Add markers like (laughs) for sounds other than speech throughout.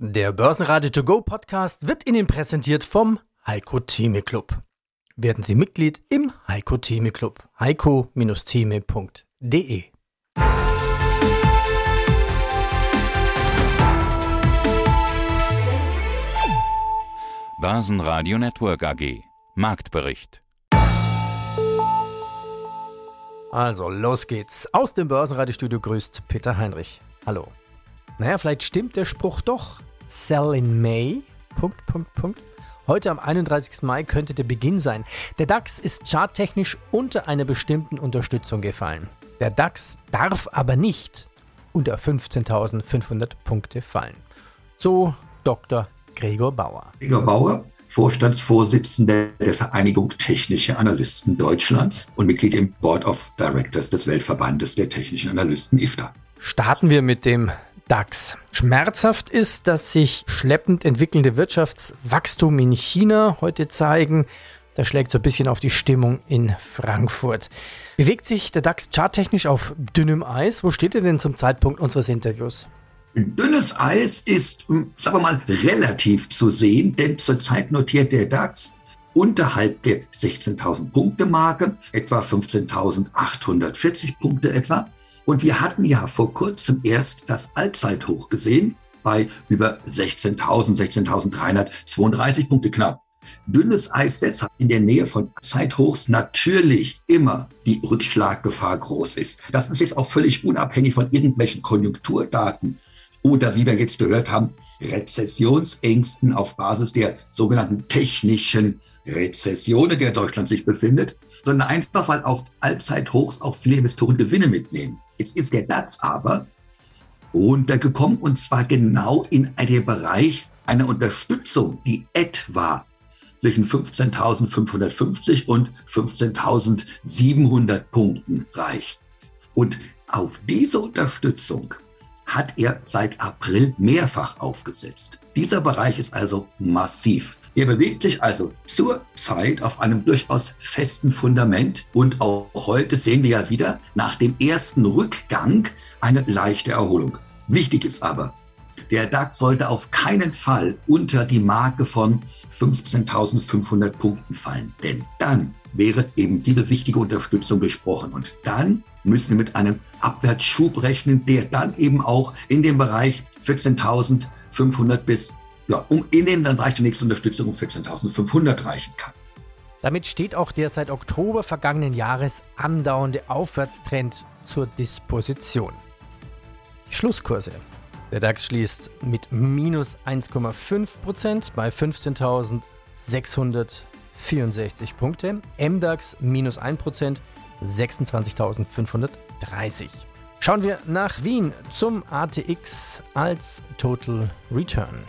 Der Börsenradio To Go Podcast wird Ihnen präsentiert vom Heiko Theme Club. Werden Sie Mitglied im Heiko Theme Club. heiko-theme.de Börsenradio Network AG Marktbericht Also, los geht's. Aus dem Börsenradiostudio grüßt Peter Heinrich. Hallo. Naja, vielleicht stimmt der Spruch doch. Sell in May. Punkt, Punkt, Punkt. Heute am 31. Mai könnte der Beginn sein. Der DAX ist charttechnisch unter einer bestimmten Unterstützung gefallen. Der DAX darf aber nicht unter 15.500 Punkte fallen. So Dr. Gregor Bauer. Gregor Bauer, Vorstandsvorsitzender der Vereinigung Technische Analysten Deutschlands und Mitglied im Board of Directors des Weltverbandes der Technischen Analysten IFTA. Starten wir mit dem DAX. Schmerzhaft ist, dass sich schleppend entwickelnde Wirtschaftswachstum in China heute zeigen. Das schlägt so ein bisschen auf die Stimmung in Frankfurt. Bewegt sich der DAX charttechnisch auf dünnem Eis? Wo steht er denn zum Zeitpunkt unseres Interviews? Dünnes Eis ist, hm, sagen wir mal, relativ zu sehen, denn zurzeit notiert der DAX unterhalb der 16.000 Punkte Marke, etwa 15.840 Punkte etwa. Und wir hatten ja vor kurzem erst das Allzeithoch gesehen bei über 16.000, 16.332 Punkte knapp. Dünnes Eis deshalb in der Nähe von Zeithochs natürlich immer die Rückschlaggefahr groß ist. Das ist jetzt auch völlig unabhängig von irgendwelchen Konjunkturdaten oder wie wir jetzt gehört haben, Rezessionsängsten auf Basis der sogenannten technischen Rezession, in der Deutschland sich befindet, sondern einfach, weil auf Allzeithochs auch viele Investoren Gewinne mitnehmen. Jetzt ist der DAX aber runtergekommen und zwar genau in den Bereich einer Unterstützung, die etwa zwischen 15.550 und 15.700 Punkten reicht. Und auf diese Unterstützung hat er seit April mehrfach aufgesetzt. Dieser Bereich ist also massiv. Er bewegt sich also zurzeit auf einem durchaus festen Fundament und auch heute sehen wir ja wieder nach dem ersten Rückgang eine leichte Erholung. Wichtig ist aber, der DAX sollte auf keinen Fall unter die Marke von 15.500 Punkten fallen, denn dann wäre eben diese wichtige Unterstützung durchbrochen. Und dann müssen wir mit einem Abwärtsschub rechnen, der dann eben auch in dem Bereich 14.500 bis, ja, um in den Bereich der nächsten Unterstützung um 14.500 reichen kann. Damit steht auch der seit Oktober vergangenen Jahres andauernde Aufwärtstrend zur Disposition. Schlusskurse. Der DAX schließt mit minus 1,5% bei 15.664 Punkte. MDAX minus 1%, 26.530. Schauen wir nach Wien zum ATX als Total Return.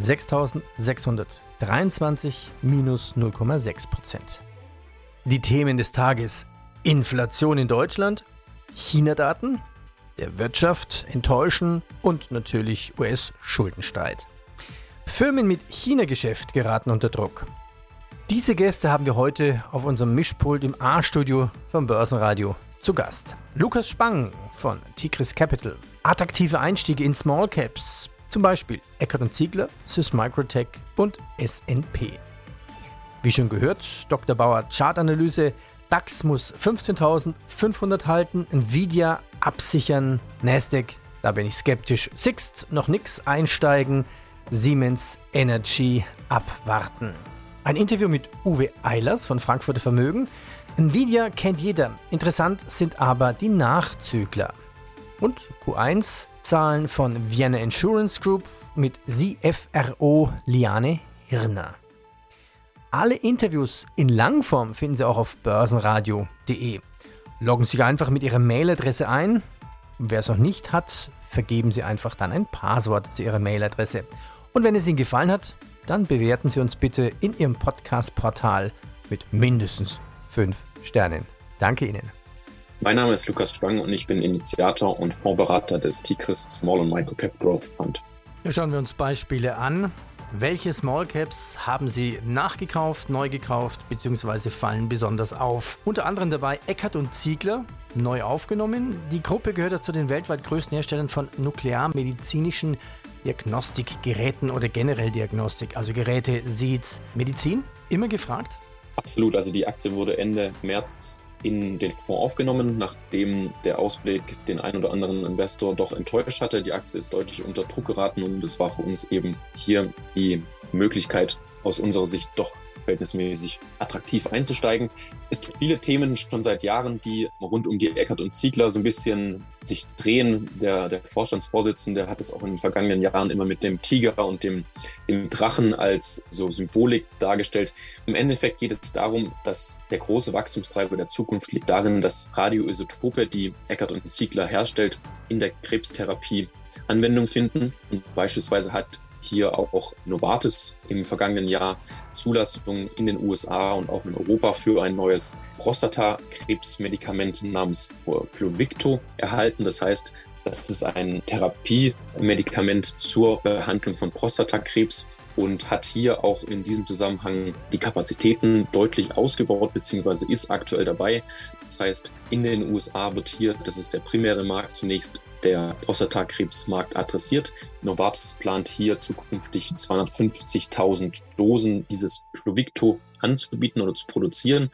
6.623 minus 0,6% Die Themen des Tages: Inflation in Deutschland, China-Daten, der Wirtschaft enttäuschen und natürlich US-Schuldenstreit. Firmen mit China-Geschäft geraten unter Druck. Diese Gäste haben wir heute auf unserem Mischpult im A-Studio vom Börsenradio zu Gast. Lukas Spang von Tigris Capital. Attraktive Einstiege in Small Caps, zum Beispiel Eckert Ziegler, Sys Microtech und SNP. Wie schon gehört, Dr. Bauer Chartanalyse, DAX muss 15.500 halten, Nvidia absichern, Nasdaq, da bin ich skeptisch, Sixt noch nix einsteigen, Siemens Energy abwarten. Ein Interview mit Uwe Eilers von Frankfurter Vermögen. Nvidia kennt jeder. Interessant sind aber die Nachzügler. Und Q1 Zahlen von Vienna Insurance Group mit CFRO Liane Hirner. Alle Interviews in Langform finden Sie auch auf börsenradio.de. Loggen Sie sich einfach mit Ihrer Mailadresse ein. Wer es noch nicht hat, vergeben Sie einfach dann ein Passwort zu Ihrer Mailadresse. Und wenn es Ihnen gefallen hat, dann bewerten Sie uns bitte in Ihrem Podcast-Portal mit mindestens 5 Sternen. Danke Ihnen. Mein Name ist Lukas Spang und ich bin Initiator und Fondsberater des Tigris Small and Micro Cap Growth Fund. Hier schauen wir uns Beispiele an. Welche Small Caps haben Sie nachgekauft, neu gekauft bzw. fallen besonders auf? Unter anderem dabei Eckert und Ziegler, neu aufgenommen. Die Gruppe gehört zu den weltweit größten Herstellern von nuklearmedizinischen Diagnostikgeräten oder generell Diagnostik, also Geräte, Seeds, Medizin, immer gefragt? Absolut, also die Aktie wurde Ende März in den Fonds aufgenommen, nachdem der Ausblick den ein oder anderen Investor doch enttäuscht hatte. Die Aktie ist deutlich unter Druck geraten und es war für uns eben hier die Möglichkeit, aus unserer Sicht doch verhältnismäßig attraktiv einzusteigen. Es gibt viele Themen schon seit Jahren, die rund um die Eckert und Ziegler so ein bisschen sich drehen. Der, der Vorstandsvorsitzende hat es auch in den vergangenen Jahren immer mit dem Tiger und dem, dem Drachen als so Symbolik dargestellt. Im Endeffekt geht es darum, dass der große Wachstumstreiber der Zukunft liegt darin, dass Radioisotope, die Eckert und Ziegler herstellt, in der Krebstherapie Anwendung finden. Und beispielsweise hat hier auch Novartis im vergangenen Jahr Zulassung in den USA und auch in Europa für ein neues Prostatakrebsmedikament namens Pluvicto erhalten. Das heißt, das ist ein Therapiemedikament zur Behandlung von Prostatakrebs und hat hier auch in diesem Zusammenhang die Kapazitäten deutlich ausgebaut, beziehungsweise ist aktuell dabei. Das heißt, in den USA wird hier, das ist der primäre Markt, zunächst der Prostatakrebsmarkt adressiert. Novartis plant hier zukünftig 250.000 Dosen dieses Pluvicto anzubieten oder zu produzieren.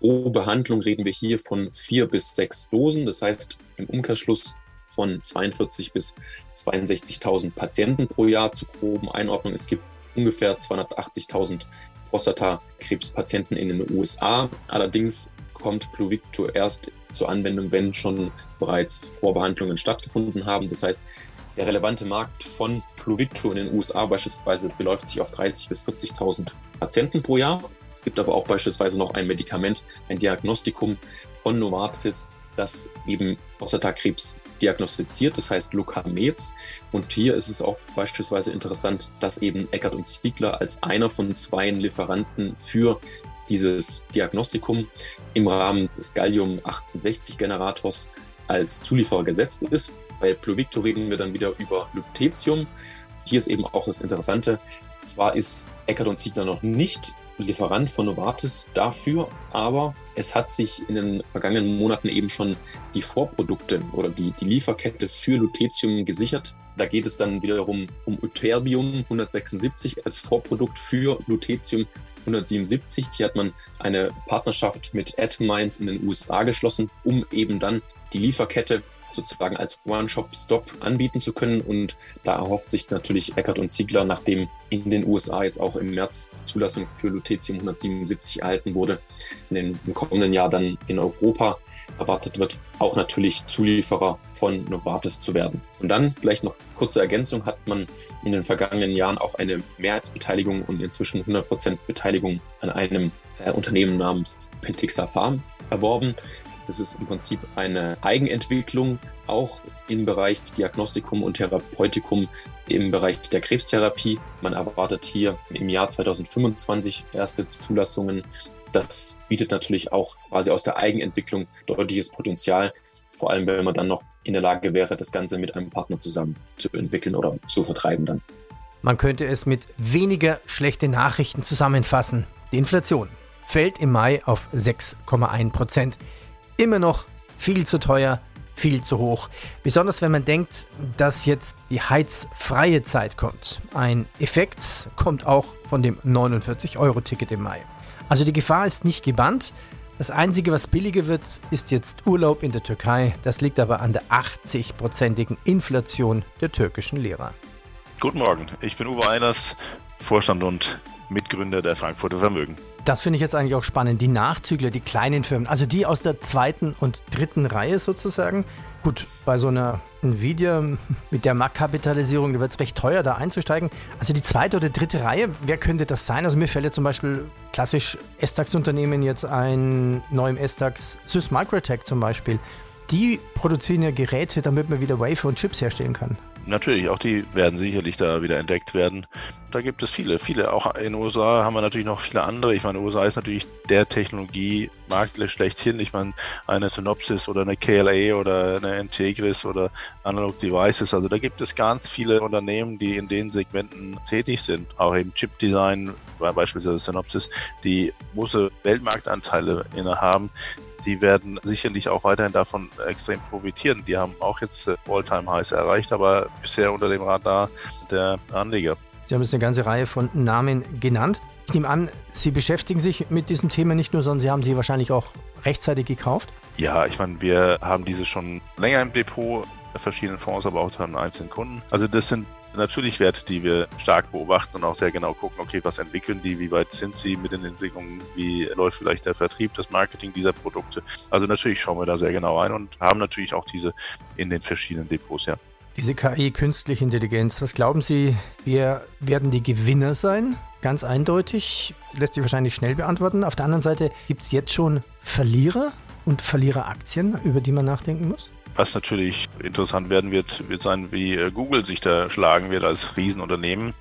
Pro Behandlung reden wir hier von vier bis sechs Dosen. Das heißt, im Umkehrschluss von 42 bis 62.000 Patienten pro Jahr zur groben Einordnung. Es gibt ungefähr 280.000 Prostatakrebspatienten in den USA. Allerdings kommt Pluvicto erst zur Anwendung, wenn schon bereits Vorbehandlungen stattgefunden haben. Das heißt, der relevante Markt von Pluvicto in den USA beispielsweise beläuft sich auf 30.000 bis 40.000 Patienten pro Jahr. Es gibt aber auch beispielsweise noch ein Medikament, ein Diagnostikum von Novartis, das eben Prostatakrebs diagnostiziert, das heißt Lukamets. Und hier ist es auch beispielsweise interessant, dass eben Eckert und Ziegler als einer von zwei Lieferanten für dieses Diagnostikum im Rahmen des Gallium-68-Generators als Zulieferer gesetzt ist. Bei Pluvicto reden wir dann wieder über Lutetium. Hier ist eben auch das Interessante. Zwar ist Eckert und Ziegler noch nicht Lieferant von Novartis dafür, aber es hat sich in den vergangenen Monaten eben schon die Vorprodukte oder die, die Lieferkette für Lutetium gesichert. Da geht es dann wiederum um Ytterbium 176 als Vorprodukt für Lutetium 177. Hier hat man eine Partnerschaft mit Atomines in den USA geschlossen, um eben dann die Lieferkette sozusagen als One-Shop-Stop anbieten zu können. Und da erhofft sich natürlich Eckert und Ziegler, nachdem in den USA jetzt auch im März die Zulassung für Lutetium 177 erhalten wurde, in den, im kommenden Jahr dann in Europa erwartet wird, auch natürlich Zulieferer von Novartis zu werden. Und dann vielleicht noch kurze Ergänzung, hat man in den vergangenen Jahren auch eine Mehrheitsbeteiligung und inzwischen 100% Beteiligung an einem äh, Unternehmen namens Pentixa Farm erworben. Das ist im Prinzip eine Eigenentwicklung, auch im Bereich Diagnostikum und Therapeutikum im Bereich der Krebstherapie. Man erwartet hier im Jahr 2025 erste Zulassungen. Das bietet natürlich auch quasi aus der Eigenentwicklung deutliches Potenzial, vor allem wenn man dann noch in der Lage wäre, das Ganze mit einem Partner zusammen zu entwickeln oder zu vertreiben dann. Man könnte es mit weniger schlechte Nachrichten zusammenfassen. Die Inflation fällt im Mai auf 6,1 Prozent immer noch viel zu teuer, viel zu hoch. Besonders wenn man denkt, dass jetzt die heizfreie Zeit kommt. Ein Effekt kommt auch von dem 49-Euro-Ticket im Mai. Also die Gefahr ist nicht gebannt. Das Einzige, was billiger wird, ist jetzt Urlaub in der Türkei. Das liegt aber an der 80-prozentigen Inflation der türkischen Lira. Guten Morgen, ich bin Uwe Einers, Vorstand und Mitgründer der Frankfurter Vermögen. Das finde ich jetzt eigentlich auch spannend. Die Nachzügler, die kleinen Firmen, also die aus der zweiten und dritten Reihe sozusagen. Gut, bei so einer Nvidia mit der Marktkapitalisierung, da wird es recht teuer, da einzusteigen. Also die zweite oder dritte Reihe, wer könnte das sein? Also mir fällt jetzt zum Beispiel klassisch S-DAX-Unternehmen jetzt ein, neuem S-DAX, Sys Microtech zum Beispiel. Die produzieren ja Geräte, damit man wieder Wafer und Chips herstellen kann. Natürlich, auch die werden sicherlich da wieder entdeckt werden. Da gibt es viele, viele. Auch in den USA haben wir natürlich noch viele andere. Ich meine, USA ist natürlich der Technologiemarkt schlechthin. Ich meine, eine Synopsys oder eine KLA oder eine Integris oder Analog Devices. Also da gibt es ganz viele Unternehmen, die in den Segmenten tätig sind. Auch eben Chip Design, beispielsweise Synopsys, die große Weltmarktanteile innehaben die werden sicherlich auch weiterhin davon extrem profitieren. Die haben auch jetzt äh, All-Time-Highs erreicht, aber bisher unter dem Radar der Anleger. Sie haben jetzt eine ganze Reihe von Namen genannt. Ich nehme an, Sie beschäftigen sich mit diesem Thema nicht nur, sondern Sie haben sie wahrscheinlich auch rechtzeitig gekauft. Ja, ich meine, wir haben diese schon länger im Depot, verschiedenen Fonds, aber auch an einzelnen Kunden. Also das sind natürlich Werte, die wir stark beobachten und auch sehr genau gucken, okay, was entwickeln die, wie weit sind sie mit den Entwicklungen, wie läuft vielleicht der Vertrieb, das Marketing dieser Produkte. Also natürlich schauen wir da sehr genau ein und haben natürlich auch diese in den verschiedenen Depots, ja. Diese KI, künstliche Intelligenz, was glauben Sie, wir werden die Gewinner sein? Ganz eindeutig, lässt sich wahrscheinlich schnell beantworten. Auf der anderen Seite gibt es jetzt schon Verlierer und Verliereraktien, über die man nachdenken muss? Was natürlich interessant werden wird, wird sein, wie äh, Google sich da schlagen wird als Riesenunternehmen,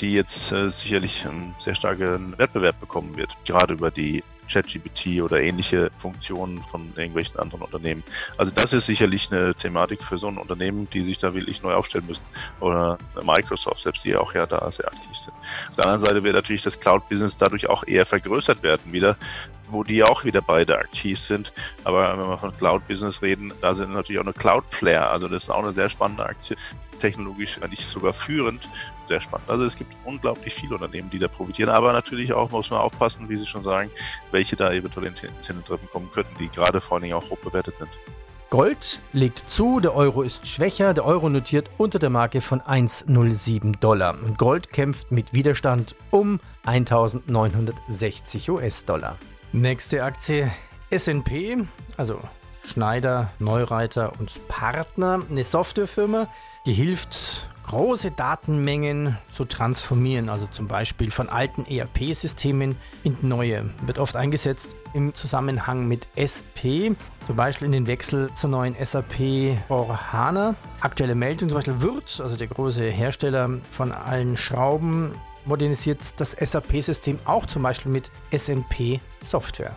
die jetzt äh, sicherlich einen sehr starken Wettbewerb bekommen wird, gerade über die ChatGPT oder ähnliche Funktionen von irgendwelchen anderen Unternehmen. Also das ist sicherlich eine Thematik für so ein Unternehmen, die sich da wirklich neu aufstellen müssen. Oder Microsoft selbst, die auch ja da sehr aktiv sind. Auf der anderen Seite wird natürlich das Cloud-Business dadurch auch eher vergrößert werden wieder, wo die auch wieder beide aktiv sind. Aber wenn wir von Cloud-Business reden, da sind natürlich auch eine Cloud-Player. Also das ist auch eine sehr spannende Aktie, technologisch, nicht sogar führend, sehr spannend. Also es gibt unglaublich viele Unternehmen, die da profitieren. Aber natürlich auch muss man aufpassen, wie Sie schon sagen, welche da eventuell in Treffen kommen könnten, die gerade vor allen Dingen auch hoch bewertet sind. Gold legt zu, der Euro ist schwächer, der Euro notiert unter der Marke von 1,07 Dollar. Und Gold kämpft mit Widerstand um 1960 US-Dollar. Nächste Aktie SNP, also Schneider, Neureiter und Partner, eine Softwarefirma, die hilft, große Datenmengen zu transformieren, also zum Beispiel von alten ERP-Systemen in neue. Wird oft eingesetzt im Zusammenhang mit SP, zum Beispiel in den Wechsel zur neuen SAP for HANA. Aktuelle Meldung zum Beispiel Würth, also der große Hersteller von allen Schrauben, modernisiert das SAP-System auch zum Beispiel mit SNP-Software.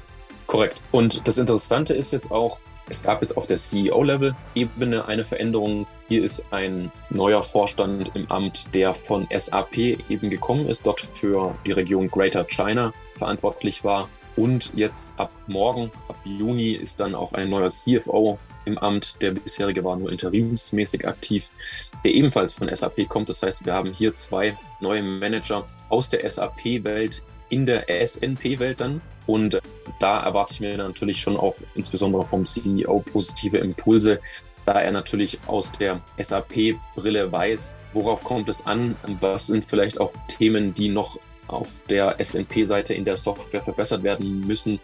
Korrekt. Und das Interessante ist jetzt auch, es gab jetzt auf der CEO-Level-Ebene eine Veränderung. Hier ist ein neuer Vorstand im Amt, der von SAP eben gekommen ist, dort für die Region Greater China verantwortlich war. Und jetzt ab morgen, ab Juni, ist dann auch ein neuer CFO im Amt. Der bisherige war nur interimsmäßig aktiv, der ebenfalls von SAP kommt. Das heißt, wir haben hier zwei neue Manager aus der SAP-Welt in der SNP-Welt dann. Und da erwarte ich mir natürlich schon auch insbesondere vom CEO positive Impulse, da er natürlich aus der SAP-Brille weiß, worauf kommt es an, was sind vielleicht auch Themen, die noch auf der SNP-Seite in der Software verbessert werden müssen,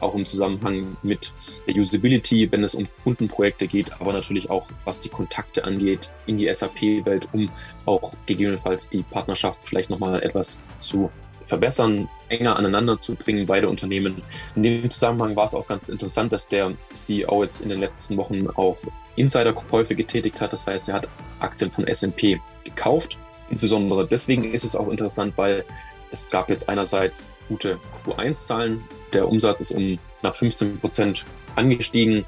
auch im Zusammenhang mit der Usability, wenn es um Kundenprojekte geht, aber natürlich auch was die Kontakte angeht in die SAP-Welt, um auch gegebenenfalls die Partnerschaft vielleicht nochmal etwas zu verbessern, enger aneinander zu bringen, beide Unternehmen. In dem Zusammenhang war es auch ganz interessant, dass der CEO jetzt in den letzten Wochen auch Insiderkäufe getätigt hat. Das heißt, er hat Aktien von S&P gekauft. Insbesondere deswegen ist es auch interessant, weil es gab jetzt einerseits gute Q1-Zahlen. Der Umsatz ist um knapp 15 Prozent angestiegen.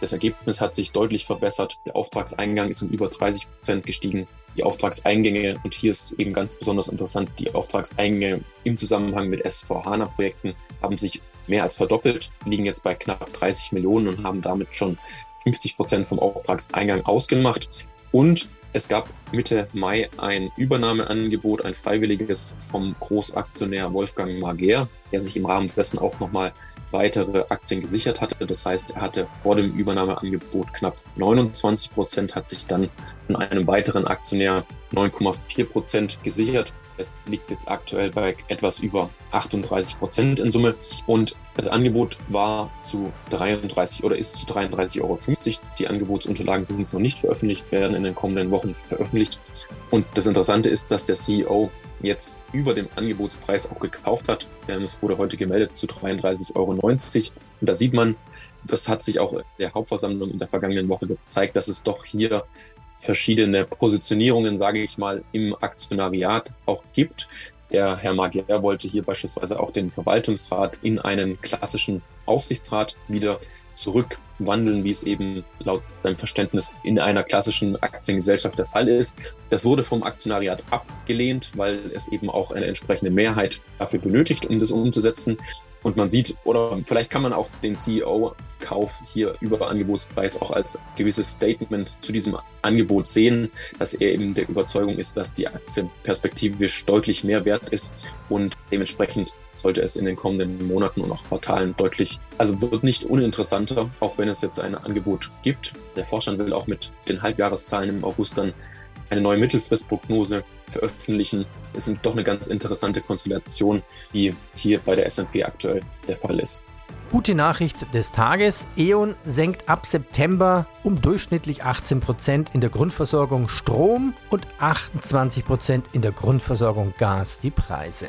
Das Ergebnis hat sich deutlich verbessert. Der Auftragseingang ist um über 30 Prozent gestiegen. Die Auftragseingänge, und hier ist eben ganz besonders interessant, die Auftragseingänge im Zusammenhang mit S4HANA-Projekten haben sich mehr als verdoppelt, liegen jetzt bei knapp 30 Millionen und haben damit schon 50 Prozent vom Auftragseingang ausgemacht. Und es gab Mitte Mai ein Übernahmeangebot, ein freiwilliges vom Großaktionär Wolfgang Mager, der sich im Rahmen dessen auch nochmal weitere Aktien gesichert hatte. Das heißt, er hatte vor dem Übernahmeangebot knapp 29 Prozent, hat sich dann von einem weiteren Aktionär 9,4 Prozent gesichert. Es liegt jetzt aktuell bei etwas über 38 Prozent in Summe. Und das Angebot war zu 33 oder ist zu 33,50 Euro. Die Angebotsunterlagen sind noch nicht veröffentlicht, werden in den kommenden Wochen veröffentlicht. Und das Interessante ist, dass der CEO jetzt über dem Angebotspreis auch gekauft hat. Es wurde heute gemeldet zu 33,90 Euro. Und da sieht man, das hat sich auch in der Hauptversammlung in der vergangenen Woche gezeigt, dass es doch hier verschiedene Positionierungen, sage ich mal, im Aktionariat auch gibt. Der Herr Magier wollte hier beispielsweise auch den Verwaltungsrat in einen klassischen Aufsichtsrat wieder zurückwandeln, wie es eben laut seinem Verständnis in einer klassischen Aktiengesellschaft der Fall ist. Das wurde vom Aktionariat abgelehnt, weil es eben auch eine entsprechende Mehrheit dafür benötigt, um das umzusetzen. Und man sieht, oder vielleicht kann man auch den CEO-Kauf hier über Angebotspreis auch als gewisses Statement zu diesem Angebot sehen, dass er eben der Überzeugung ist, dass die Aktie perspektivisch deutlich mehr wert ist und dementsprechend sollte es in den kommenden Monaten und auch Quartalen deutlich, also wird nicht uninteressanter, auch wenn es jetzt ein Angebot gibt. Der Vorstand will auch mit den Halbjahreszahlen im August dann eine neue Mittelfristprognose veröffentlichen. Es sind doch eine ganz interessante Konstellation, die hier bei der S&P aktuell der Fall ist. Gute Nachricht des Tages. E.ON senkt ab September um durchschnittlich 18% in der Grundversorgung Strom und 28% in der Grundversorgung Gas die Preise.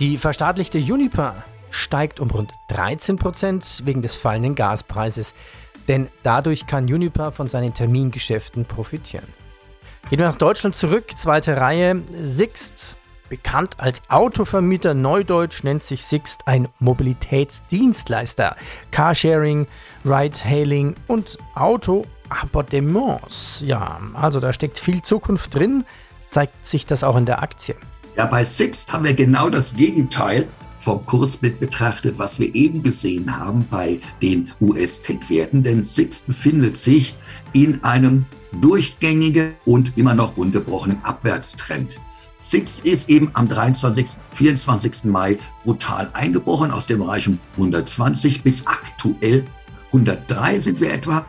Die verstaatlichte Juniper steigt um rund 13% wegen des fallenden Gaspreises, denn dadurch kann Juniper von seinen Termingeschäften profitieren. Gehen wir nach Deutschland zurück, zweite Reihe. Sixt, bekannt als Autovermieter, Neudeutsch nennt sich Sixt ein Mobilitätsdienstleister. Carsharing, Ride-Hailing und Auto-Abonnements. Ja, also da steckt viel Zukunft drin. Zeigt sich das auch in der Aktie? Ja, bei Sixt haben wir genau das Gegenteil vom Kurs mit betrachtet, was wir eben gesehen haben bei den US-Tech-Werten. Denn Sixt befindet sich in einem durchgängigen und immer noch ungebrochenen Abwärtstrend. Six ist eben am 23. 24. Mai brutal eingebrochen aus dem Bereich um 120 bis aktuell 103 sind wir etwa.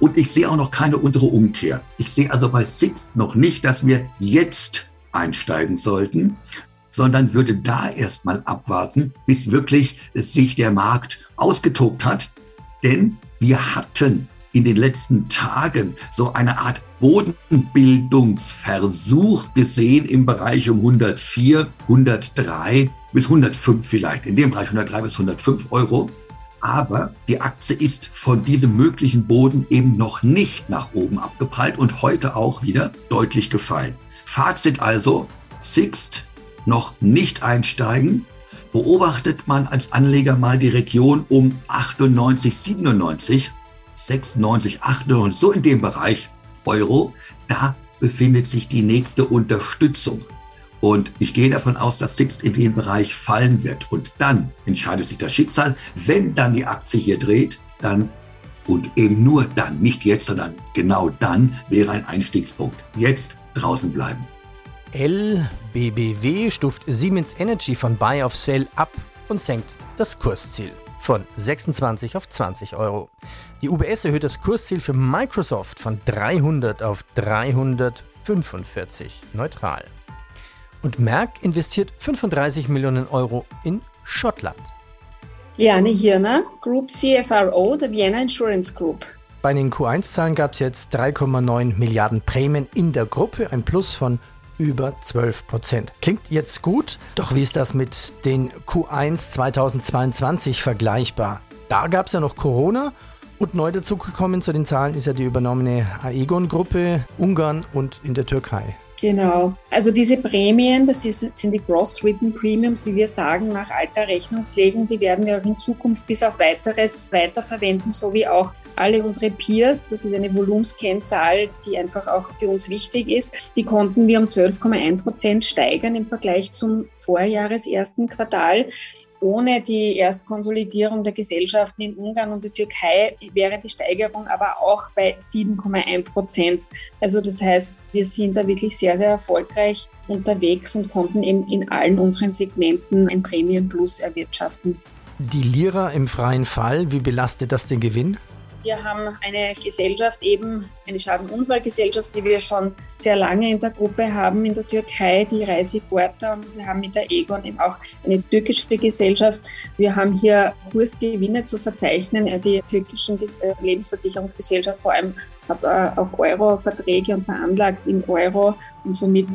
Und ich sehe auch noch keine untere Umkehr. Ich sehe also bei Six noch nicht, dass wir jetzt einsteigen sollten, sondern würde da erstmal abwarten, bis wirklich sich der Markt ausgetobt hat. Denn wir hatten in den letzten Tagen so eine Art Bodenbildungsversuch gesehen im Bereich um 104, 103 bis 105 vielleicht, in dem Bereich 103 bis 105 Euro. Aber die Aktie ist von diesem möglichen Boden eben noch nicht nach oben abgeprallt und heute auch wieder deutlich gefallen. Fazit also, Sixt noch nicht einsteigen. Beobachtet man als Anleger mal die Region um 98, 97 96, 98, so in dem Bereich Euro, da befindet sich die nächste Unterstützung. Und ich gehe davon aus, dass Sixt in den Bereich fallen wird. Und dann entscheidet sich das Schicksal. Wenn dann die Aktie hier dreht, dann und eben nur dann, nicht jetzt, sondern genau dann wäre ein Einstiegspunkt. Jetzt draußen bleiben. LBBW stuft Siemens Energy von Buy of Sell ab und senkt das Kursziel von 26 auf 20 Euro. Die UBS erhöht das Kursziel für Microsoft von 300 auf 345 neutral. Und Merck investiert 35 Millionen Euro in Schottland. Liane Hirner, Group CFRO der Vienna Insurance Group. Bei den Q1-Zahlen gab es jetzt 3,9 Milliarden Prämien in der Gruppe, ein Plus von über 12 Prozent. Klingt jetzt gut, doch wie ist das mit den Q1 2022 vergleichbar? Da gab es ja noch Corona und neu dazugekommen zu den Zahlen ist ja die übernommene Aegon-Gruppe, Ungarn und in der Türkei. Genau. Also diese Prämien, das ist, sind die Gross Written Premiums, wie wir sagen, nach alter Rechnungslegung, die werden wir auch in Zukunft bis auf weiteres weiterverwenden, so wie auch alle unsere Peers, das ist eine Volumskennzahl, die einfach auch für uns wichtig ist, die konnten wir um 12,1 Prozent steigern im Vergleich zum Vorjahres ersten Quartal. Ohne die Erstkonsolidierung der Gesellschaften in Ungarn und der Türkei wäre die Steigerung aber auch bei 7,1 Prozent. Also das heißt, wir sind da wirklich sehr, sehr erfolgreich unterwegs und konnten eben in allen unseren Segmenten ein Prämienplus erwirtschaften. Die Lira im freien Fall, wie belastet das den Gewinn? Wir haben eine Gesellschaft, eben eine Schadenunfallgesellschaft, die wir schon sehr lange in der Gruppe haben in der Türkei, die Reiseporter. Und wir haben mit der Egon eben auch eine türkische Gesellschaft. Wir haben hier Kursgewinne zu verzeichnen. Die türkische äh, Lebensversicherungsgesellschaft vor allem hat äh, auch Euro-Verträge und veranlagt in Euro. Und somit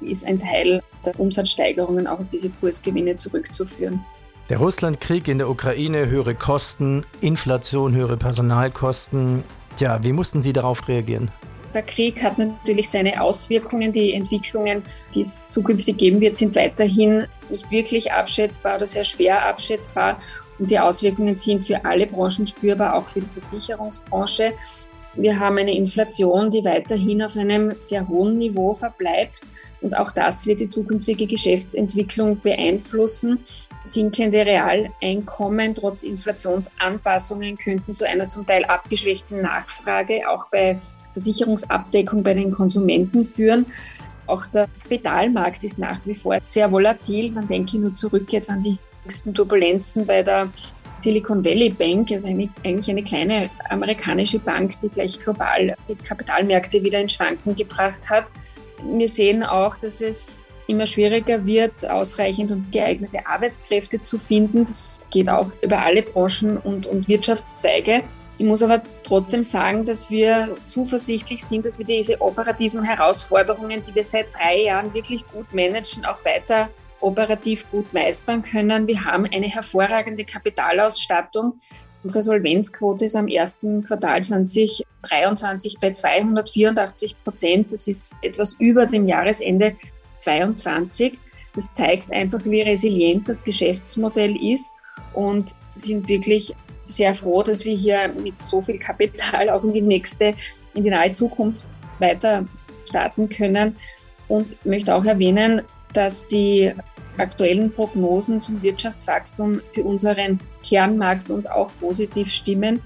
ist ein Teil der Umsatzsteigerungen auch auf diese Kursgewinne zurückzuführen. Der Russlandkrieg in der Ukraine, höhere Kosten, Inflation, höhere Personalkosten. Tja, wie mussten Sie darauf reagieren? Der Krieg hat natürlich seine Auswirkungen. Die Entwicklungen, die es zukünftig geben wird, sind weiterhin nicht wirklich abschätzbar oder sehr schwer abschätzbar. Und die Auswirkungen sind für alle Branchen spürbar, auch für die Versicherungsbranche. Wir haben eine Inflation, die weiterhin auf einem sehr hohen Niveau verbleibt. Und auch das wird die zukünftige Geschäftsentwicklung beeinflussen. Sinkende Realeinkommen trotz Inflationsanpassungen könnten zu einer zum Teil abgeschwächten Nachfrage auch bei Versicherungsabdeckung bei den Konsumenten führen. Auch der Kapitalmarkt ist nach wie vor sehr volatil. Man denke nur zurück jetzt an die jüngsten Turbulenzen bei der Silicon Valley Bank, also eigentlich eine kleine amerikanische Bank, die gleich global die Kapitalmärkte wieder in Schwanken gebracht hat. Wir sehen auch, dass es immer schwieriger wird, ausreichend und geeignete Arbeitskräfte zu finden. Das geht auch über alle Branchen und, und Wirtschaftszweige. Ich muss aber trotzdem sagen, dass wir zuversichtlich sind, dass wir diese operativen Herausforderungen, die wir seit drei Jahren wirklich gut managen, auch weiter operativ gut meistern können. Wir haben eine hervorragende Kapitalausstattung. Unsere Solvenzquote ist am ersten Quartal 2023 bei 284 Prozent. Das ist etwas über dem Jahresende 2022. Das zeigt einfach, wie resilient das Geschäftsmodell ist und sind wirklich sehr froh, dass wir hier mit so viel Kapital auch in die nächste, in die nahe Zukunft weiter starten können. Und möchte auch erwähnen, dass die aktuellen Prognosen zum Wirtschaftswachstum für unseren Kernmarkt uns auch positiv stimmen.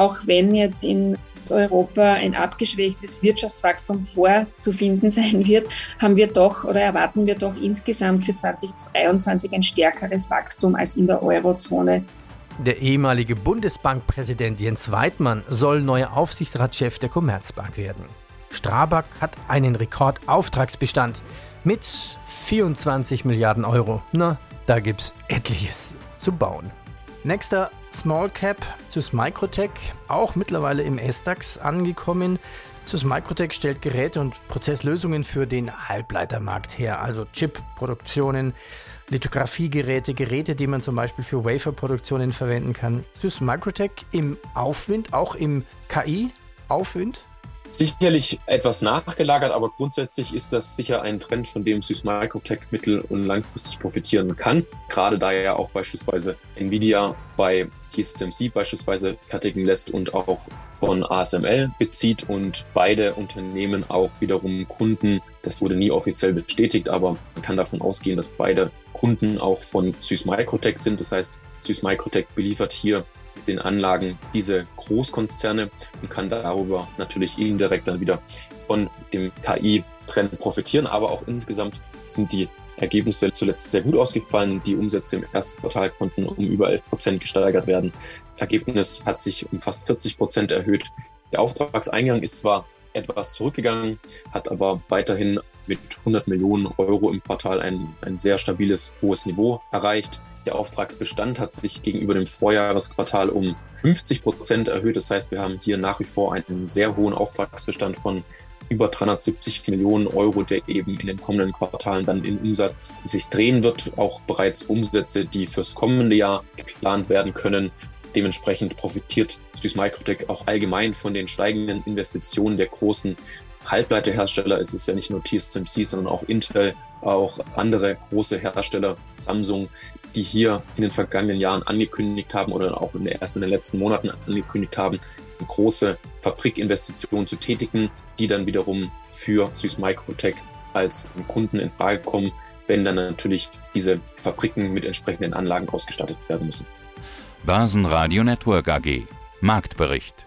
Auch wenn jetzt in Europa ein abgeschwächtes Wirtschaftswachstum vorzufinden (laughs) sein wird, haben wir doch oder erwarten wir doch insgesamt für 2023 ein stärkeres Wachstum als in der Eurozone. Der ehemalige Bundesbankpräsident Jens Weidmann soll neuer Aufsichtsratschef der Commerzbank werden. Strabag hat einen Rekordauftragsbestand mit 24 Milliarden Euro. Na, da gibt's etliches zu bauen. Nächster Small Cap, SUS Microtech, auch mittlerweile im S-DAX angekommen. SUS Microtech stellt Geräte und Prozesslösungen für den Halbleitermarkt her, also Chip-Produktionen, Lithografiegeräte, Geräte, die man zum Beispiel für Waferproduktionen verwenden kann. SUS Microtech im Aufwind, auch im KI-Aufwind? Sicherlich etwas nachgelagert, aber grundsätzlich ist das sicher ein Trend, von dem Süß Microtech mittel- und langfristig profitieren kann. Gerade da ja auch beispielsweise Nvidia bei TSMC beispielsweise fertigen lässt und auch von ASML bezieht und beide Unternehmen auch wiederum Kunden, das wurde nie offiziell bestätigt, aber man kann davon ausgehen, dass beide Kunden auch von Süß Microtech sind. Das heißt, Süß Microtech beliefert hier den Anlagen diese Großkonzerne und kann darüber natürlich indirekt dann wieder von dem KI-Trend profitieren. Aber auch insgesamt sind die Ergebnisse zuletzt sehr gut ausgefallen. Die Umsätze im ersten Quartal konnten um über 11 Prozent gesteigert werden. Ergebnis hat sich um fast 40 Prozent erhöht. Der Auftragseingang ist zwar etwas zurückgegangen, hat aber weiterhin mit 100 Millionen Euro im Quartal ein, ein sehr stabiles, hohes Niveau erreicht. Der Auftragsbestand hat sich gegenüber dem Vorjahresquartal um 50 Prozent erhöht. Das heißt, wir haben hier nach wie vor einen sehr hohen Auftragsbestand von über 370 Millionen Euro, der eben in den kommenden Quartalen dann in Umsatz sich drehen wird. Auch bereits Umsätze, die fürs kommende Jahr geplant werden können. Dementsprechend profitiert Süß Microtech auch allgemein von den steigenden Investitionen der großen Halbleiterhersteller. Es ist ja nicht nur TSMC, sondern auch Intel, auch andere große Hersteller, Samsung, die hier in den vergangenen Jahren angekündigt haben oder auch in der, erst in den letzten Monaten angekündigt haben, große Fabrikinvestitionen zu tätigen, die dann wiederum für Süß Microtech als Kunden in Frage kommen, wenn dann natürlich diese Fabriken mit entsprechenden Anlagen ausgestattet werden müssen. Basen Network AG Marktbericht